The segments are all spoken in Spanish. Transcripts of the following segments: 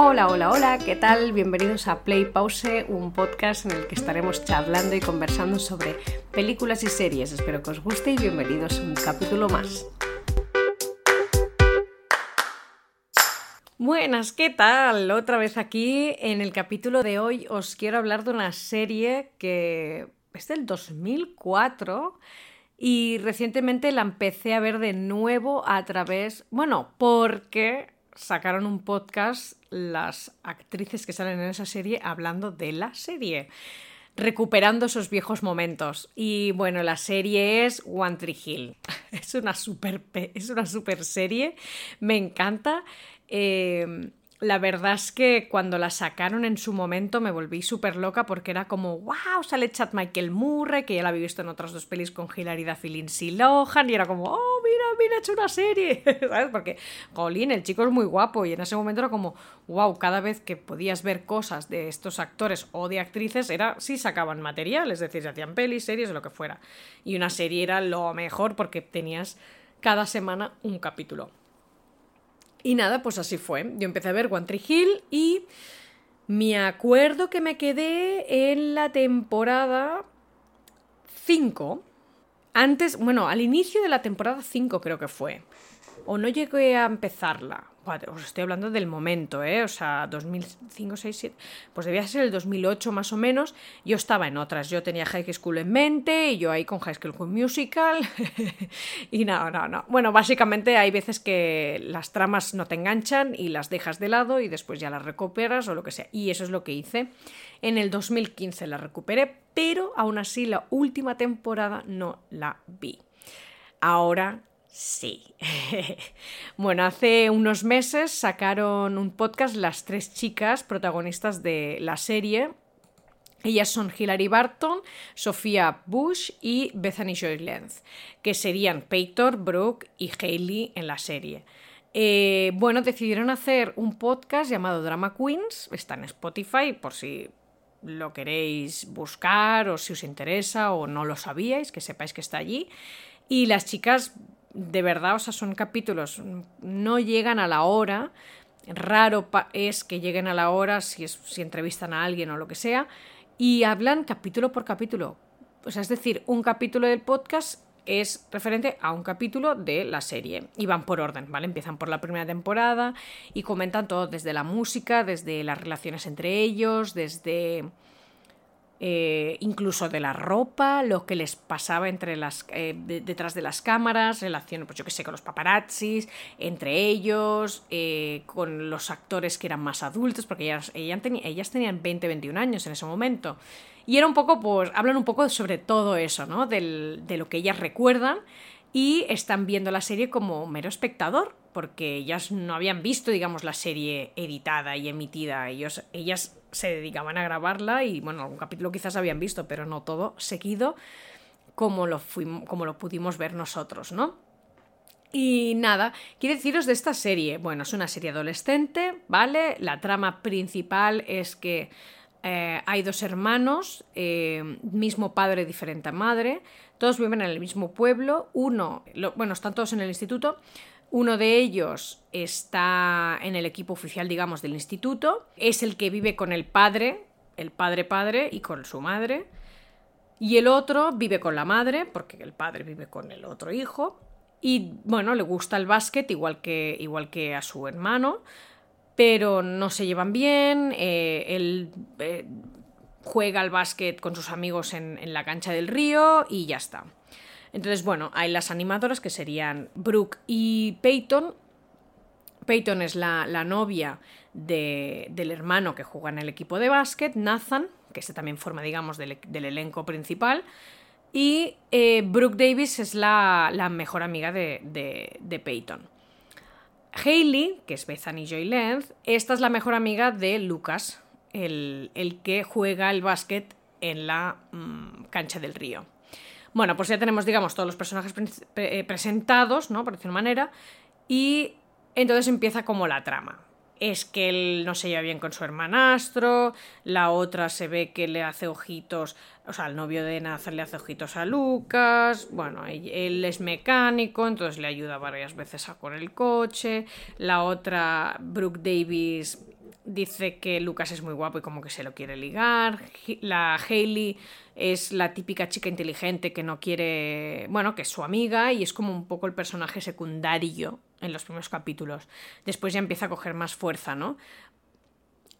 Hola, hola, hola, ¿qué tal? Bienvenidos a Play Pause, un podcast en el que estaremos charlando y conversando sobre películas y series. Espero que os guste y bienvenidos a un capítulo más. Buenas, ¿qué tal? Otra vez aquí. En el capítulo de hoy os quiero hablar de una serie que es del 2004 y recientemente la empecé a ver de nuevo a través, bueno, porque sacaron un podcast las actrices que salen en esa serie hablando de la serie, recuperando esos viejos momentos. Y bueno, la serie es One Tree Hill. Es una super, es una super serie, me encanta. Eh, la verdad es que cuando la sacaron en su momento me volví súper loca porque era como, wow, sale Chad Michael Murray, que ya la había visto en otras dos pelis con Hilary Duff y Lindsay Lohan, y era como, oh, mira, mira, he hecho una serie, ¿sabes? Porque, Colin, el chico es muy guapo, y en ese momento era como, wow, cada vez que podías ver cosas de estos actores o de actrices, era, sí sacaban material, es decir, se hacían pelis, series lo que fuera. Y una serie era lo mejor porque tenías cada semana un capítulo. Y nada, pues así fue. Yo empecé a ver One Tree Hill y me acuerdo que me quedé en la temporada 5. Antes, bueno, al inicio de la temporada 5 creo que fue. O no llegué a empezarla os estoy hablando del momento, ¿eh? O sea, 2005, 6, 7, pues debía ser el 2008 más o menos. Yo estaba en otras, yo tenía High School en mente y yo ahí con High School Musical. y no, no, no. Bueno, básicamente hay veces que las tramas no te enganchan y las dejas de lado y después ya las recuperas o lo que sea. Y eso es lo que hice. En el 2015 la recuperé, pero aún así la última temporada no la vi. Ahora Sí. bueno, hace unos meses sacaron un podcast las tres chicas protagonistas de la serie. Ellas son Hilary Barton, Sofía Bush y Bethany Joy Lenz, que serían Peyton, Brooke y Hailey en la serie. Eh, bueno, decidieron hacer un podcast llamado Drama Queens, está en Spotify por si lo queréis buscar o si os interesa o no lo sabíais, que sepáis que está allí. Y las chicas de verdad, o sea, son capítulos, no llegan a la hora, raro es que lleguen a la hora si, si entrevistan a alguien o lo que sea, y hablan capítulo por capítulo. O sea, es decir, un capítulo del podcast es referente a un capítulo de la serie. Y van por orden, ¿vale? Empiezan por la primera temporada y comentan todo desde la música, desde las relaciones entre ellos, desde eh, incluso de la ropa, lo que les pasaba entre las, eh, detrás de las cámaras, relaciones, pues yo que sé, con los paparazzis, entre ellos, eh, con los actores que eran más adultos, porque ellas, ellas, tenían 20, 21 años en ese momento. Y era un poco, pues, hablan un poco sobre todo eso, ¿no? de lo que ellas recuerdan y están viendo la serie como mero espectador, porque ellas no habían visto, digamos, la serie editada y emitida. Ellos, ellas se dedicaban a grabarla y, bueno, algún capítulo quizás habían visto, pero no todo seguido como lo, fuimos, como lo pudimos ver nosotros, ¿no? Y nada, quiero deciros de esta serie. Bueno, es una serie adolescente, ¿vale? La trama principal es que eh, hay dos hermanos, eh, mismo padre, diferente madre, todos viven en el mismo pueblo, uno, bueno, están todos en el instituto, uno de ellos está en el equipo oficial, digamos, del instituto. Es el que vive con el padre, el padre padre y con su madre. Y el otro vive con la madre, porque el padre vive con el otro hijo. Y bueno, le gusta el básquet igual que, igual que a su hermano, pero no se llevan bien. Eh, él eh, juega al básquet con sus amigos en la cancha del río y ya está. Entonces, bueno, hay las animadoras que serían Brooke y Peyton. Peyton es la, novia del hermano que juega en el equipo de básquet, Nathan, que este también forma, digamos, del, elenco principal. Y eh, Brooke Davis es la, mejor amiga de, Peyton. Hailey, que es Bethany Joy Lenz, esta es la mejor amiga de Lucas, el, que juega el básquet en la mm, cancha del río. Bueno, pues ya tenemos, digamos, todos los personajes eh, presentados, ¿no? Por decir una manera. Y entonces empieza como la trama. Es que él no se lleva bien con su hermanastro, la otra se ve que le hace ojitos, o sea, el novio de Nathan le hace ojitos a Lucas, bueno, él es mecánico, entonces le ayuda varias veces a con el coche, la otra, Brooke Davis, dice que Lucas es muy guapo y como que se lo quiere ligar. La Hailey es la típica chica inteligente que no quiere, bueno, que es su amiga y es como un poco el personaje secundario en los primeros capítulos. Después ya empieza a coger más fuerza, ¿no?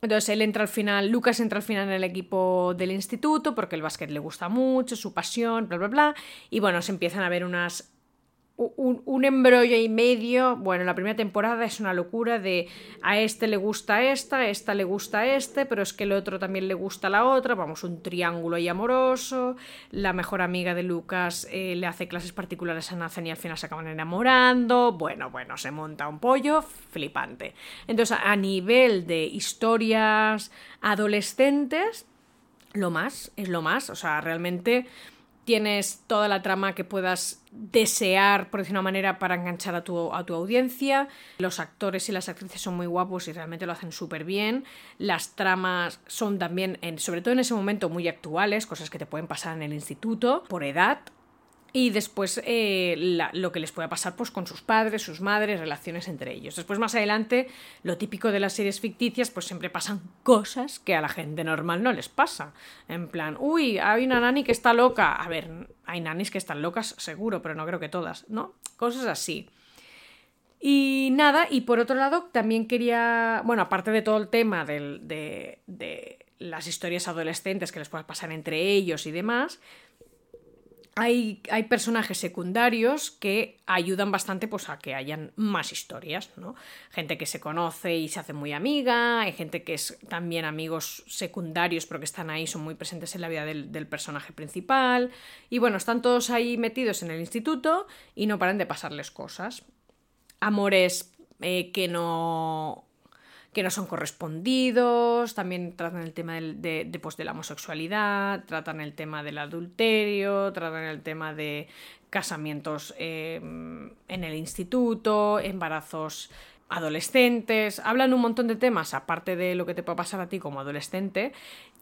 Entonces él entra al final, Lucas entra al final en el equipo del instituto porque el básquet le gusta mucho, su pasión, bla, bla, bla. Y bueno, se empiezan a ver unas un, embrollo y medio. Bueno, la primera temporada es una locura de a este le gusta esta, a esta le gusta este, pero es que el otro también le gusta la otra. Vamos, un triángulo ahí amoroso. La mejor amiga de Lucas eh, le hace clases particulares a Nathan y al final se acaban enamorando. Bueno, bueno, se monta un pollo flipante. Entonces, a nivel de historias adolescentes, lo más, es lo más. O sea, realmente tienes toda la trama que puedas desear, por decir una manera, para enganchar a tu, a tu audiencia. Los actores y las actrices son muy guapos y realmente lo hacen súper bien. Las tramas son también, en, sobre todo en ese momento, muy actuales, cosas que te pueden pasar en el instituto, por edad, y después eh, lo que les pueda pasar pues, con sus padres, sus madres, relaciones entre ellos. Después más adelante, lo típico de las series ficticias, pues siempre pasan cosas que a la gente normal no les pasa. En plan, uy, hay una nani que está loca. A ver, hay nanis que están locas seguro, pero no creo que todas, ¿no? Cosas así. Y nada, y por otro lado, también quería, bueno, aparte de todo el tema de, de las historias adolescentes que les pueda pasar entre ellos y demás, hay, personajes secundarios que ayudan bastante pues, a que hayan más historias, ¿no? Gente que se conoce y se hace muy amiga, hay gente que es también amigos secundarios pero que están ahí, son muy presentes en la vida del, del personaje principal. Y bueno, están todos ahí metidos en el instituto y no paran de pasarles cosas. Amores eh, que no que no son correspondidos, también tratan el tema de, pues, de, la homosexualidad, tratan el tema del adulterio, tratan el tema de casamientos em, en el instituto, embarazos adolescentes, hablan un montón de temas aparte de lo que te puede pasar a ti como adolescente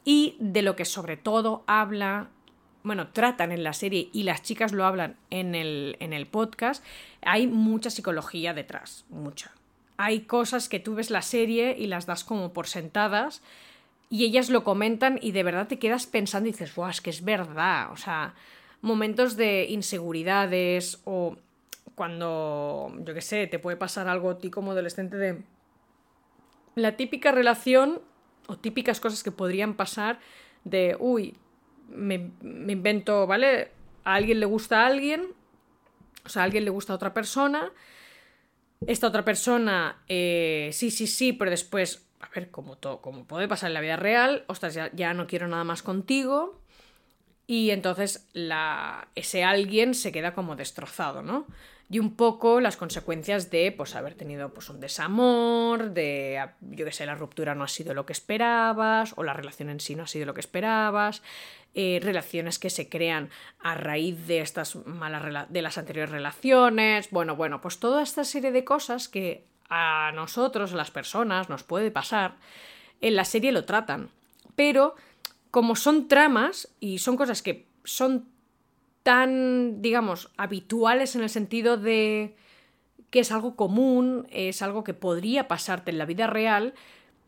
y de lo que sobre todo habla bueno, tratan en la serie y las chicas lo hablan en el, en el podcast, hay mucha psicología detrás, mucha hay cosas que tú ves la serie y las das como por sentadas y ellas lo comentan y de verdad te quedas pensando y dices, guau, es que es verdad. O sea, momentos de inseguridades o cuando, yo qué sé, te puede pasar algo a ti como adolescente de la típica relación o típicas cosas que podrían pasar de, uy, me, me invento, ¿vale? A alguien le gusta a alguien, o sea, a alguien le gusta a otra persona esta otra persona, eh, sí, sí, sí, pero después, a ver, como, todo, como puede pasar en la vida real, ostras, ya, ya no quiero nada más contigo. Y entonces la, ese alguien se queda como destrozado, ¿no? Y un poco las consecuencias de pues haber tenido pues un desamor, de yo qué sé, la ruptura no ha sido lo que esperabas, o la relación en sí no ha sido lo que esperabas, eh, relaciones que se crean a raíz de estas malas de las anteriores relaciones. Bueno, bueno, pues toda esta serie de cosas que a nosotros, a las personas, nos puede pasar, en la serie lo tratan. Pero como son tramas y son cosas que son tan, digamos, habituales en el sentido de que es algo común, es algo que podría pasarte en la vida real,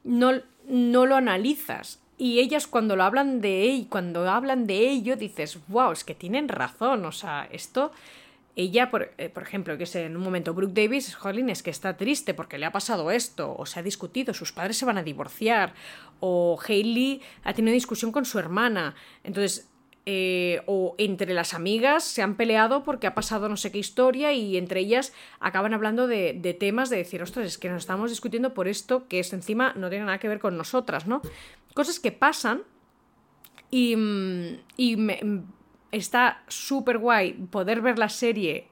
no, no lo analizas. Y ellas cuando lo hablan de ello, cuando hablan de ello, dices, wow, es que tienen razón. O sea, esto. Ella, por, eh, ejemplo, que sé, en un momento, Brooke Davis, jolín, es que está triste porque le ha pasado esto, o se ha discutido, sus padres se van a divorciar, o Hailey ha tenido discusión con su hermana. Entonces, eh, o entre las amigas se han peleado porque ha pasado no sé qué historia y entre ellas acaban hablando de, temas de decir, ostras, es que nos estamos discutiendo por esto que es encima no tiene nada que ver con nosotras, ¿no? Cosas que pasan y, mm, mm, está súper guay poder ver la serie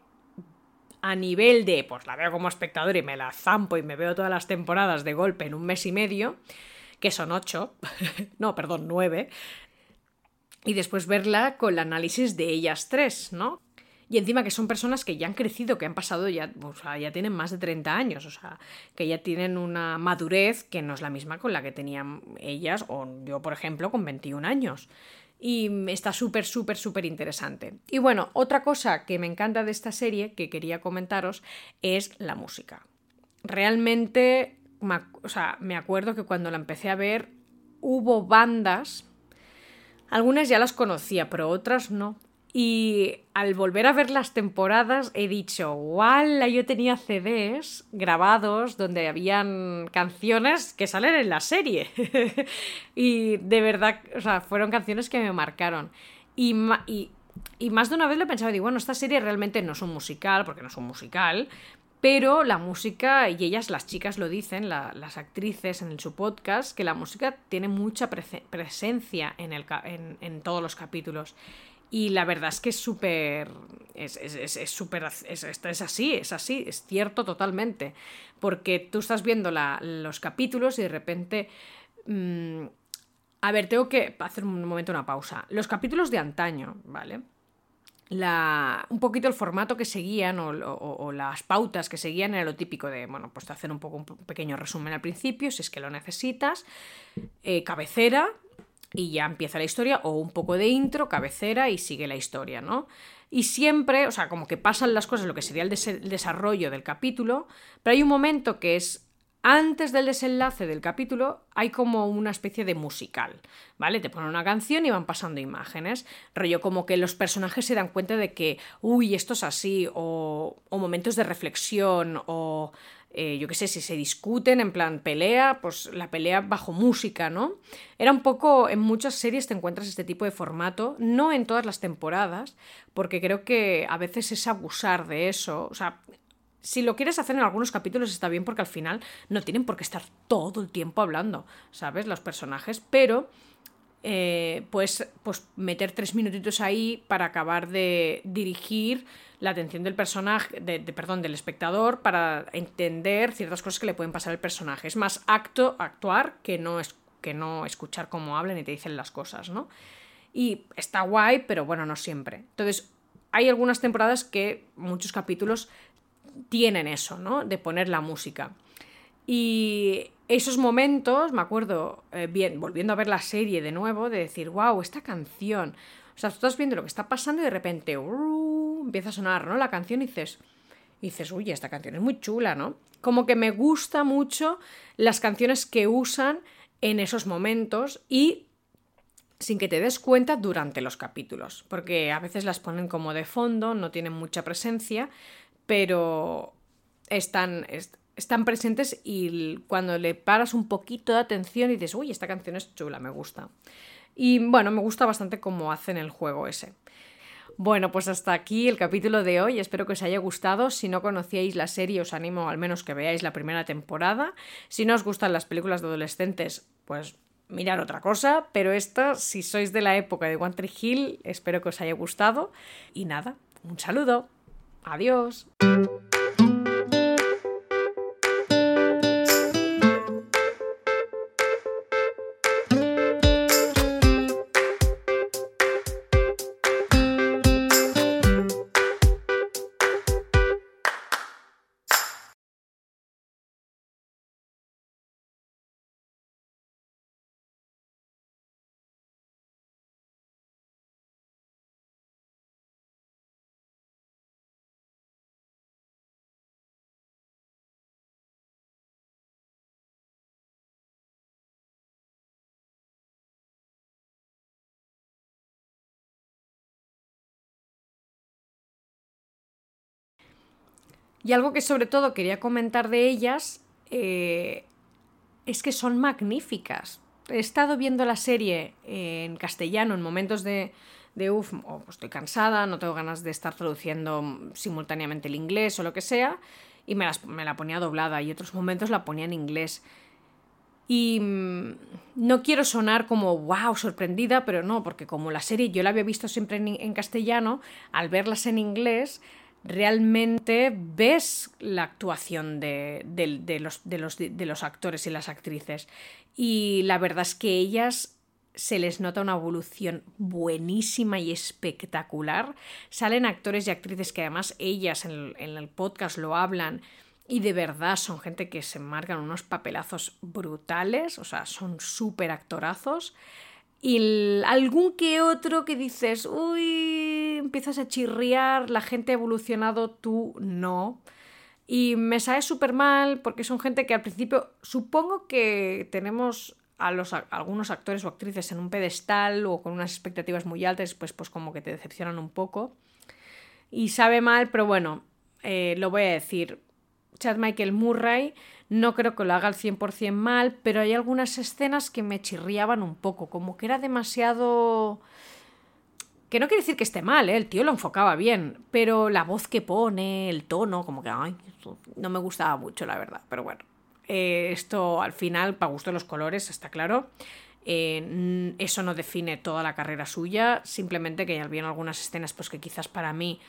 a nivel de, pues la veo como espectador y me la zampo y me veo todas las temporadas de golpe en un mes y medio, que son ocho, no, perdón, nueve, y después verla con el análisis de ellas tres, ¿no? Y encima que son personas que ya han crecido, que han pasado ya, o sea, ya tienen más de 30 años, o sea, que ya tienen una madurez que no es la misma con la que tenían ellas, o yo, por ejemplo, con 21 años. Y está súper, súper, súper interesante. Y bueno, otra cosa que me encanta de esta serie, que quería comentaros, es la música. Realmente o sea, me acuerdo que cuando la empecé a ver hubo bandas, algunas ya las conocía, pero otras no. Y al volver a ver las temporadas he dicho, ¡wala! Yo tenía CDs grabados donde habían canciones que salen en la serie. y de verdad, o sea, fueron canciones que me marcaron. Y, y, más de una vez lo he pensado, digo, bueno, esta serie realmente no es un musical, porque no es un musical, pero la música, y ellas, las chicas lo dicen, las actrices en su podcast, que la música tiene mucha presencia en, todos los capítulos. Y la verdad es que es súper. Es, súper. Es, es, así, es así, es cierto totalmente. Porque tú estás viendo los capítulos y de repente. Mm, a ver, tengo que hacer un momento una pausa. Los capítulos de antaño, ¿vale? Un poquito el formato que seguían o, las pautas que seguían era lo típico de, bueno, pues hacer un poco un pequeño resumen al principio, si es que lo necesitas, eh, cabecera, y ya empieza la historia, o un poco de intro, cabecera y sigue la historia, ¿no? Y siempre, o sea, como que pasan las cosas, lo que sería el, desarrollo del capítulo, pero hay un momento que es antes del desenlace del capítulo hay como una especie de musical, ¿vale? Te ponen una canción y van pasando imágenes, rollo como que los personajes se dan cuenta de que, uy, esto es así, o, momentos de reflexión, o eh, yo qué sé, si se discuten en plan pelea, pues la pelea bajo música, ¿no? Era un poco, en muchas series te encuentras este tipo de formato, no en todas las temporadas, porque creo que a veces es abusar de eso, o sea, si lo quieres hacer en algunos capítulos está bien porque al final no tienen por qué estar todo el tiempo hablando, ¿sabes? Los personajes, pero pues, pues meter tres minutitos ahí para acabar de dirigir la atención del personaje, de, perdón, del espectador para entender ciertas cosas que le pueden pasar al personaje. Es más acto, actuar que no, es, que no escuchar cómo hablan y te dicen las cosas, ¿no? Y está guay, pero bueno, no siempre. Entonces, hay algunas temporadas que muchos capítulos tienen eso, ¿no? De poner la música. Y esos momentos, me acuerdo, eh, bien, volviendo a ver la serie de nuevo, de decir, wow, esta canción. O sea, tú estás viendo lo que está pasando y de repente uh, empieza a sonar, ¿no? La canción y dices, dices, uy, esta canción es muy chula, ¿no? Como que me gusta mucho las canciones que usan en esos momentos y sin que te des cuenta durante los capítulos, porque a veces las ponen como de fondo, no tienen mucha presencia, pero están, están presentes y cuando le paras un poquito de atención y dices, uy, esta canción es chula, me gusta. Y bueno, me gusta bastante cómo hacen el juego ese. Bueno, pues hasta aquí el capítulo de hoy. Espero que os haya gustado. Si no conocíais la serie, os animo al menos que veáis la primera temporada. Si no os gustan las películas de adolescentes, pues mirar otra cosa. Pero esta, si sois de la época de One Tree Hill, espero que os haya gustado. Y nada, un saludo. Adiós. Y algo que sobre todo quería comentar de ellas eh, es que son magníficas. He estado viendo la serie en castellano en momentos de, de uff, pues estoy cansada, no tengo ganas de estar traduciendo simultáneamente el inglés o lo que sea, y me, me la ponía doblada y otros momentos la ponía en inglés. Y mm, no quiero sonar como wow, sorprendida, pero no, porque como la serie yo la había visto siempre en castellano, al verlas en inglés realmente ves la actuación de, los, de, los, actores y las actrices. Y la verdad es que ellas se les nota una evolución buenísima y espectacular. Salen actores y actrices que además ellas en el, podcast lo hablan y de verdad son gente que se marcan unos papelazos brutales, o sea, son súper actorazos. Y algún que otro que dices, uy, empiezas a chirriar, la gente ha evolucionado, tú no. Y me sabe súper mal porque son gente que al principio supongo que tenemos a, los, algunos actores o actrices en un pedestal o con unas expectativas muy altas, pues, pues como que te decepcionan un poco. Y sabe mal, pero bueno, eh, lo voy a decir. Chad Michael Murray no creo que lo haga al 100% mal, pero hay algunas escenas que me chirriaban un poco, como que era demasiado que no quiere decir que esté mal, ¿eh? el tío lo enfocaba bien, pero la voz que pone, el tono, como que no me gustaba mucho, la verdad. Pero bueno, eh, esto al final, para gusto de los colores, está claro. Eh, eso no define toda la carrera suya, simplemente que había algunas escenas pues que quizás para mí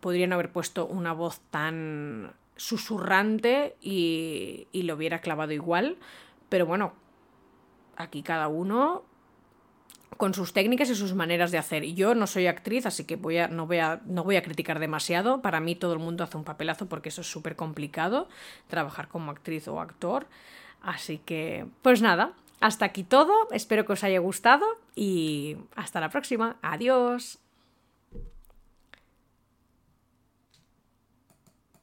podrían haber puesto una voz tan susurrante y, y lo hubiera clavado igual. Pero bueno, aquí cada uno con sus técnicas y sus maneras de hacer. Yo no soy actriz, así que voy a, no, voy a, no voy a criticar demasiado. Para mí todo el mundo hace un papelazo porque eso es súper complicado, trabajar como actriz o actor. Así que, pues nada, hasta aquí todo. Espero que os haya gustado y hasta la próxima. Adiós.